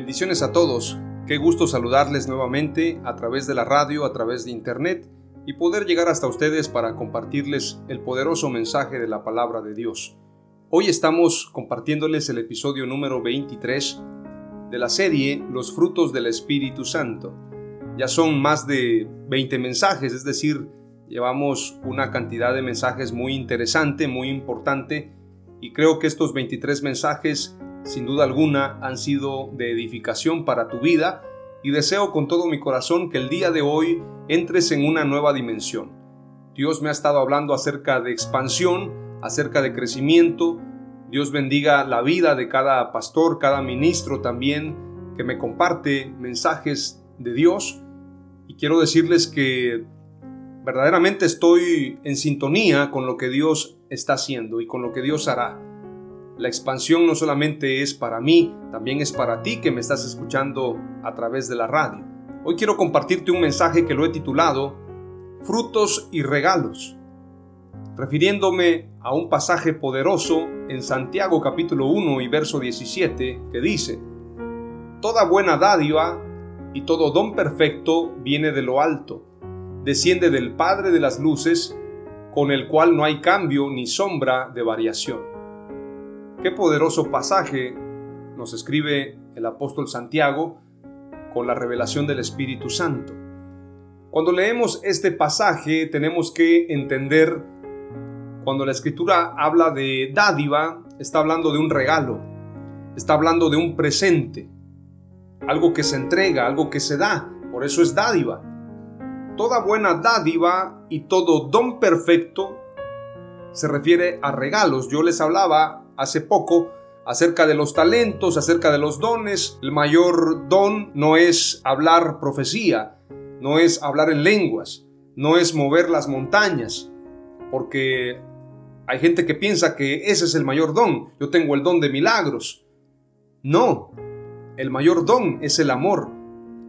Bendiciones a todos. Qué gusto saludarles nuevamente a través de la radio, a través de internet y poder llegar hasta ustedes para compartirles el poderoso mensaje de la palabra de Dios. Hoy estamos compartiéndoles el episodio número 23 de la serie Los frutos del Espíritu Santo. Ya son más de 20 mensajes, es decir, llevamos una cantidad de mensajes muy interesante, muy importante y creo que estos 23 mensajes sin duda alguna han sido de edificación para tu vida y deseo con todo mi corazón que el día de hoy entres en una nueva dimensión. Dios me ha estado hablando acerca de expansión, acerca de crecimiento. Dios bendiga la vida de cada pastor, cada ministro también que me comparte mensajes de Dios. Y quiero decirles que verdaderamente estoy en sintonía con lo que Dios está haciendo y con lo que Dios hará. La expansión no solamente es para mí, también es para ti que me estás escuchando a través de la radio. Hoy quiero compartirte un mensaje que lo he titulado Frutos y regalos, refiriéndome a un pasaje poderoso en Santiago capítulo 1 y verso 17 que dice, Toda buena dádiva y todo don perfecto viene de lo alto, desciende del Padre de las Luces, con el cual no hay cambio ni sombra de variación. Qué poderoso pasaje nos escribe el apóstol Santiago con la revelación del Espíritu Santo. Cuando leemos este pasaje tenemos que entender, cuando la escritura habla de dádiva, está hablando de un regalo, está hablando de un presente, algo que se entrega, algo que se da, por eso es dádiva. Toda buena dádiva y todo don perfecto se refiere a regalos. Yo les hablaba hace poco acerca de los talentos, acerca de los dones. El mayor don no es hablar profecía, no es hablar en lenguas, no es mover las montañas, porque hay gente que piensa que ese es el mayor don. Yo tengo el don de milagros. No, el mayor don es el amor.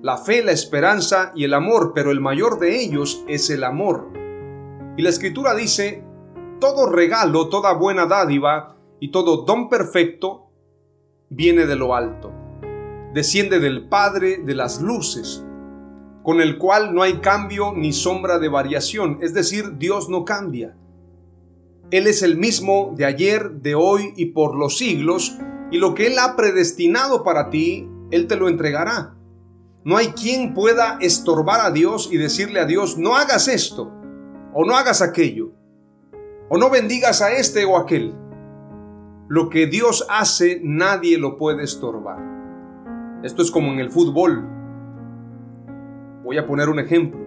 La fe, la esperanza y el amor, pero el mayor de ellos es el amor. Y la escritura dice, todo regalo, toda buena dádiva, y todo don perfecto viene de lo alto, desciende del Padre de las luces, con el cual no hay cambio ni sombra de variación, es decir, Dios no cambia. Él es el mismo de ayer, de hoy y por los siglos, y lo que Él ha predestinado para ti, Él te lo entregará. No hay quien pueda estorbar a Dios y decirle a Dios, no hagas esto, o no hagas aquello, o no bendigas a este o aquel. Lo que Dios hace nadie lo puede estorbar. Esto es como en el fútbol. Voy a poner un ejemplo.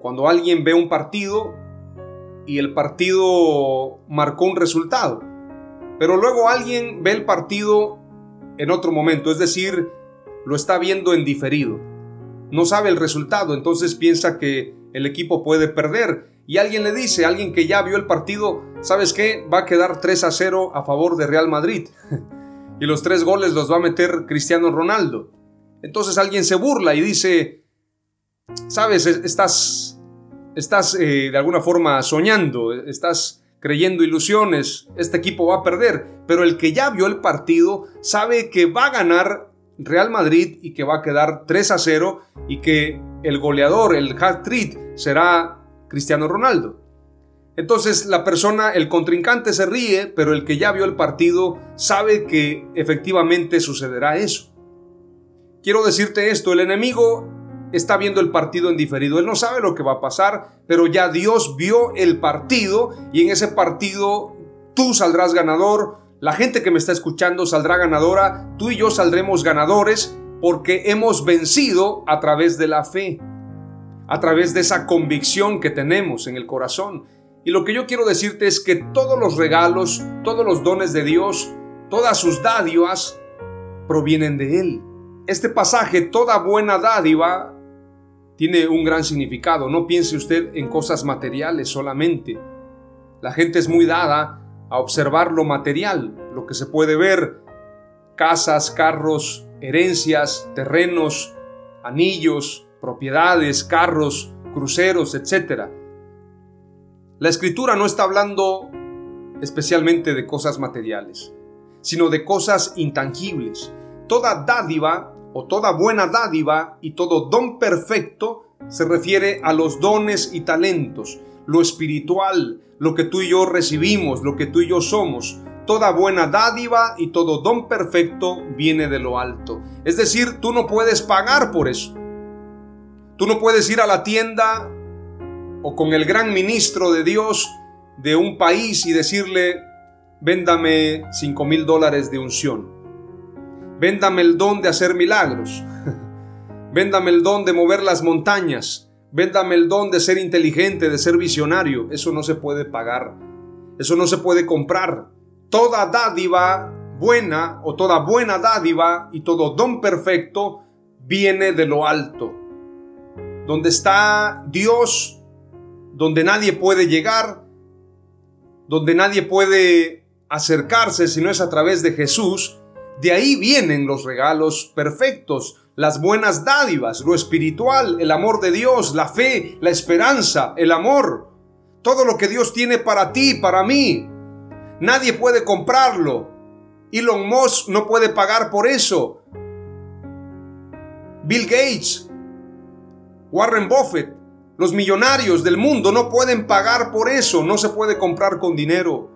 Cuando alguien ve un partido y el partido marcó un resultado, pero luego alguien ve el partido en otro momento, es decir, lo está viendo en diferido. No sabe el resultado, entonces piensa que el equipo puede perder y alguien le dice, alguien que ya vio el partido, ¿sabes qué? Va a quedar 3 a 0 a favor de Real Madrid. y los tres goles los va a meter Cristiano Ronaldo. Entonces alguien se burla y dice, ¿sabes? Estás, estás eh, de alguna forma soñando, estás creyendo ilusiones, este equipo va a perder, pero el que ya vio el partido sabe que va a ganar Real Madrid y que va a quedar 3 a 0 y que el goleador, el hat-trick, será Cristiano Ronaldo. Entonces la persona, el contrincante se ríe, pero el que ya vio el partido sabe que efectivamente sucederá eso. Quiero decirte esto, el enemigo está viendo el partido en diferido, él no sabe lo que va a pasar, pero ya Dios vio el partido y en ese partido tú saldrás ganador, la gente que me está escuchando saldrá ganadora, tú y yo saldremos ganadores porque hemos vencido a través de la fe, a través de esa convicción que tenemos en el corazón. Y lo que yo quiero decirte es que todos los regalos, todos los dones de Dios, todas sus dádivas provienen de Él. Este pasaje, toda buena dádiva, tiene un gran significado. No piense usted en cosas materiales solamente. La gente es muy dada a observar lo material, lo que se puede ver, casas, carros, herencias, terrenos, anillos, propiedades, carros, cruceros, etc. La escritura no está hablando especialmente de cosas materiales, sino de cosas intangibles. Toda dádiva o toda buena dádiva y todo don perfecto se refiere a los dones y talentos, lo espiritual, lo que tú y yo recibimos, lo que tú y yo somos. Toda buena dádiva y todo don perfecto viene de lo alto. Es decir, tú no puedes pagar por eso. Tú no puedes ir a la tienda o con el gran ministro de Dios de un país y decirle, véndame 5 mil dólares de unción. Véndame el don de hacer milagros. Véndame el don de mover las montañas. Véndame el don de ser inteligente, de ser visionario. Eso no se puede pagar. Eso no se puede comprar. Toda dádiva buena o toda buena dádiva y todo don perfecto viene de lo alto. Donde está Dios, donde nadie puede llegar, donde nadie puede acercarse si no es a través de Jesús, de ahí vienen los regalos perfectos, las buenas dádivas, lo espiritual, el amor de Dios, la fe, la esperanza, el amor, todo lo que Dios tiene para ti, para mí. Nadie puede comprarlo. Elon Musk no puede pagar por eso. Bill Gates, Warren Buffett, los millonarios del mundo no pueden pagar por eso, no se puede comprar con dinero.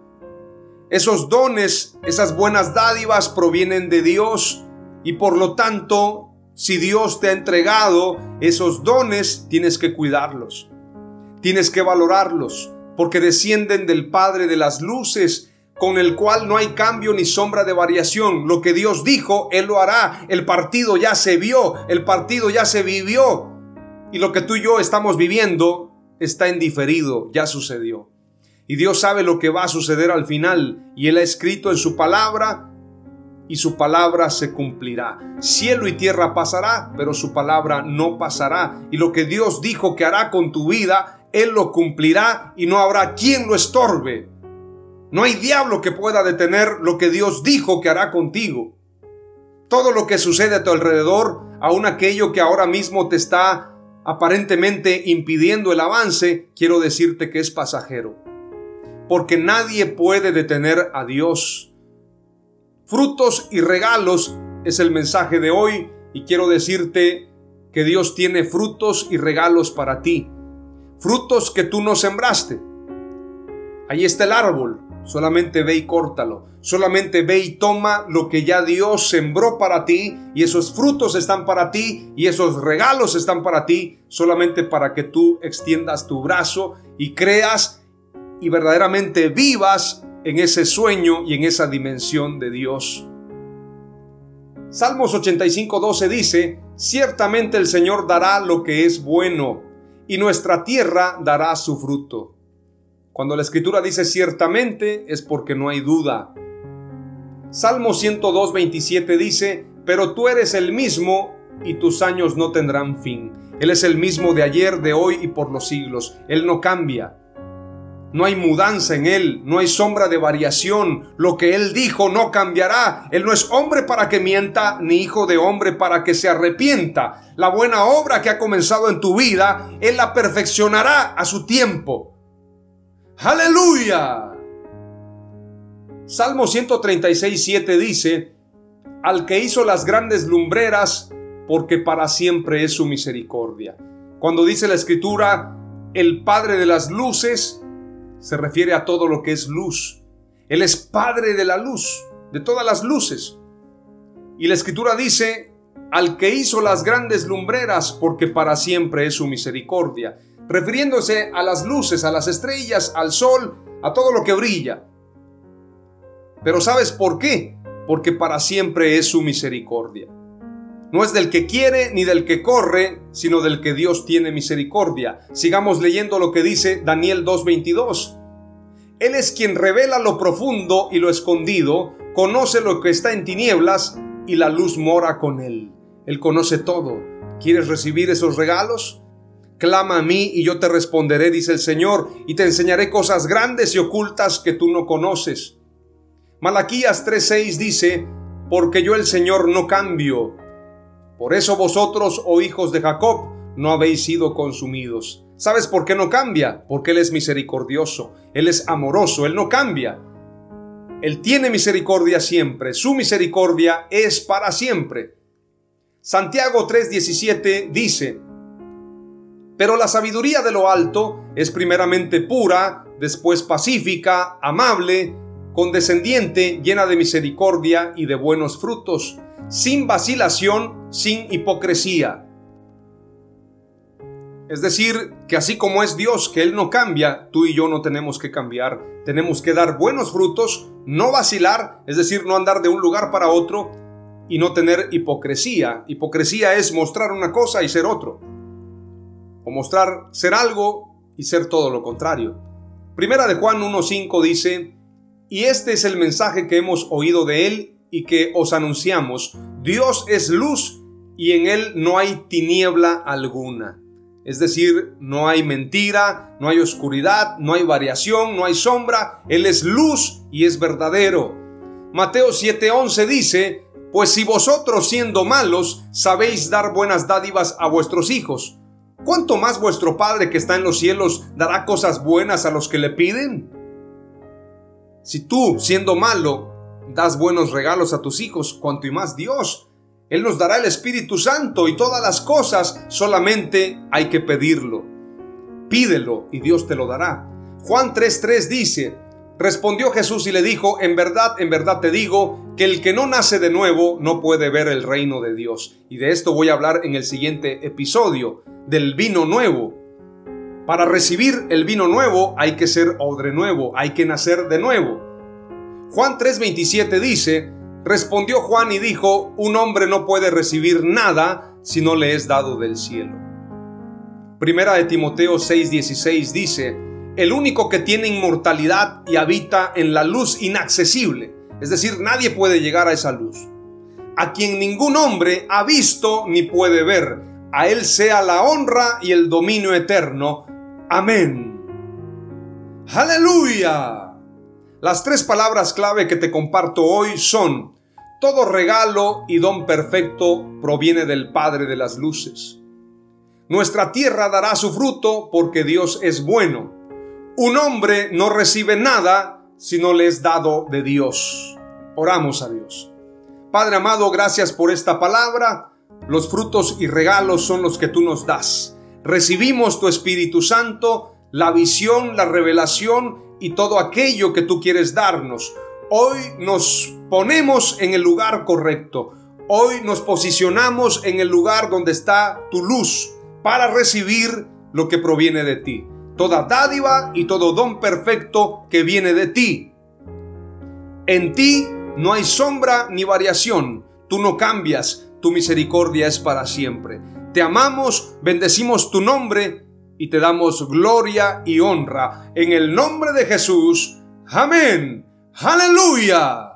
Esos dones, esas buenas dádivas provienen de Dios y por lo tanto si Dios te ha entregado esos dones, tienes que cuidarlos. Tienes que valorarlos, porque descienden del Padre de las Luces, con el cual no hay cambio ni sombra de variación. Lo que Dios dijo, Él lo hará. El partido ya se vio, el partido ya se vivió. Y lo que tú y yo estamos viviendo está en diferido, ya sucedió. Y Dios sabe lo que va a suceder al final. Y Él ha escrito en su palabra y su palabra se cumplirá. Cielo y tierra pasará, pero su palabra no pasará. Y lo que Dios dijo que hará con tu vida, Él lo cumplirá y no habrá quien lo estorbe. No hay diablo que pueda detener lo que Dios dijo que hará contigo. Todo lo que sucede a tu alrededor, aun aquello que ahora mismo te está aparentemente impidiendo el avance, quiero decirte que es pasajero. Porque nadie puede detener a Dios. Frutos y regalos es el mensaje de hoy y quiero decirte que Dios tiene frutos y regalos para ti. Frutos que tú no sembraste. Ahí está el árbol. Solamente ve y córtalo. Solamente ve y toma lo que ya Dios sembró para ti y esos frutos están para ti y esos regalos están para ti solamente para que tú extiendas tu brazo y creas y verdaderamente vivas en ese sueño y en esa dimensión de Dios. Salmos 85:12 dice, ciertamente el Señor dará lo que es bueno, y nuestra tierra dará su fruto. Cuando la escritura dice ciertamente es porque no hay duda. Salmo 102:27 dice, pero tú eres el mismo y tus años no tendrán fin. Él es el mismo de ayer, de hoy y por los siglos. Él no cambia no hay mudanza en Él, no hay sombra de variación. Lo que Él dijo no cambiará. Él no es hombre para que mienta, ni hijo de hombre para que se arrepienta. La buena obra que ha comenzado en tu vida, Él la perfeccionará a su tiempo. Aleluya. Salmo 136, 7 dice, al que hizo las grandes lumbreras, porque para siempre es su misericordia. Cuando dice la escritura, el Padre de las luces, se refiere a todo lo que es luz. Él es Padre de la luz, de todas las luces. Y la escritura dice, al que hizo las grandes lumbreras, porque para siempre es su misericordia, refiriéndose a las luces, a las estrellas, al sol, a todo lo que brilla. Pero ¿sabes por qué? Porque para siempre es su misericordia. No es del que quiere ni del que corre, sino del que Dios tiene misericordia. Sigamos leyendo lo que dice Daniel 2.22. Él es quien revela lo profundo y lo escondido, conoce lo que está en tinieblas y la luz mora con él. Él conoce todo. ¿Quieres recibir esos regalos? Clama a mí y yo te responderé, dice el Señor, y te enseñaré cosas grandes y ocultas que tú no conoces. Malaquías 3:6 dice, porque yo el Señor no cambio. Por eso vosotros, oh hijos de Jacob, no habéis sido consumidos. ¿Sabes por qué no cambia? Porque Él es misericordioso, Él es amoroso, Él no cambia. Él tiene misericordia siempre, su misericordia es para siempre. Santiago 3:17 dice, pero la sabiduría de lo alto es primeramente pura, después pacífica, amable, condescendiente, llena de misericordia y de buenos frutos, sin vacilación, sin hipocresía. Es decir, que así como es Dios, que Él no cambia, tú y yo no tenemos que cambiar. Tenemos que dar buenos frutos, no vacilar, es decir, no andar de un lugar para otro y no tener hipocresía. Hipocresía es mostrar una cosa y ser otro. O mostrar ser algo y ser todo lo contrario. Primera de Juan 1.5 dice, y este es el mensaje que hemos oído de Él y que os anunciamos. Dios es luz y en Él no hay tiniebla alguna. Es decir, no hay mentira, no hay oscuridad, no hay variación, no hay sombra. Él es luz y es verdadero. Mateo 7:11 dice, pues si vosotros siendo malos sabéis dar buenas dádivas a vuestros hijos, ¿cuánto más vuestro Padre que está en los cielos dará cosas buenas a los que le piden? Si tú, siendo malo, das buenos regalos a tus hijos, cuanto y más Dios. Él nos dará el Espíritu Santo y todas las cosas, solamente hay que pedirlo. Pídelo y Dios te lo dará. Juan 3:3 dice, respondió Jesús y le dijo, en verdad, en verdad te digo, que el que no nace de nuevo no puede ver el reino de Dios. Y de esto voy a hablar en el siguiente episodio, del vino nuevo. Para recibir el vino nuevo hay que ser odre nuevo, hay que nacer de nuevo. Juan 3:27 dice, respondió Juan y dijo, un hombre no puede recibir nada si no le es dado del cielo. Primera de Timoteo 6:16 dice, el único que tiene inmortalidad y habita en la luz inaccesible, es decir, nadie puede llegar a esa luz, a quien ningún hombre ha visto ni puede ver, a él sea la honra y el dominio eterno. Amén. Aleluya. Las tres palabras clave que te comparto hoy son, todo regalo y don perfecto proviene del Padre de las Luces. Nuestra tierra dará su fruto porque Dios es bueno. Un hombre no recibe nada si no le es dado de Dios. Oramos a Dios. Padre amado, gracias por esta palabra. Los frutos y regalos son los que tú nos das. Recibimos tu Espíritu Santo, la visión, la revelación y todo aquello que tú quieres darnos. Hoy nos ponemos en el lugar correcto. Hoy nos posicionamos en el lugar donde está tu luz para recibir lo que proviene de ti. Toda dádiva y todo don perfecto que viene de ti. En ti no hay sombra ni variación. Tú no cambias. Tu misericordia es para siempre. Te amamos, bendecimos tu nombre y te damos gloria y honra en el nombre de Jesús. Amén. Aleluya.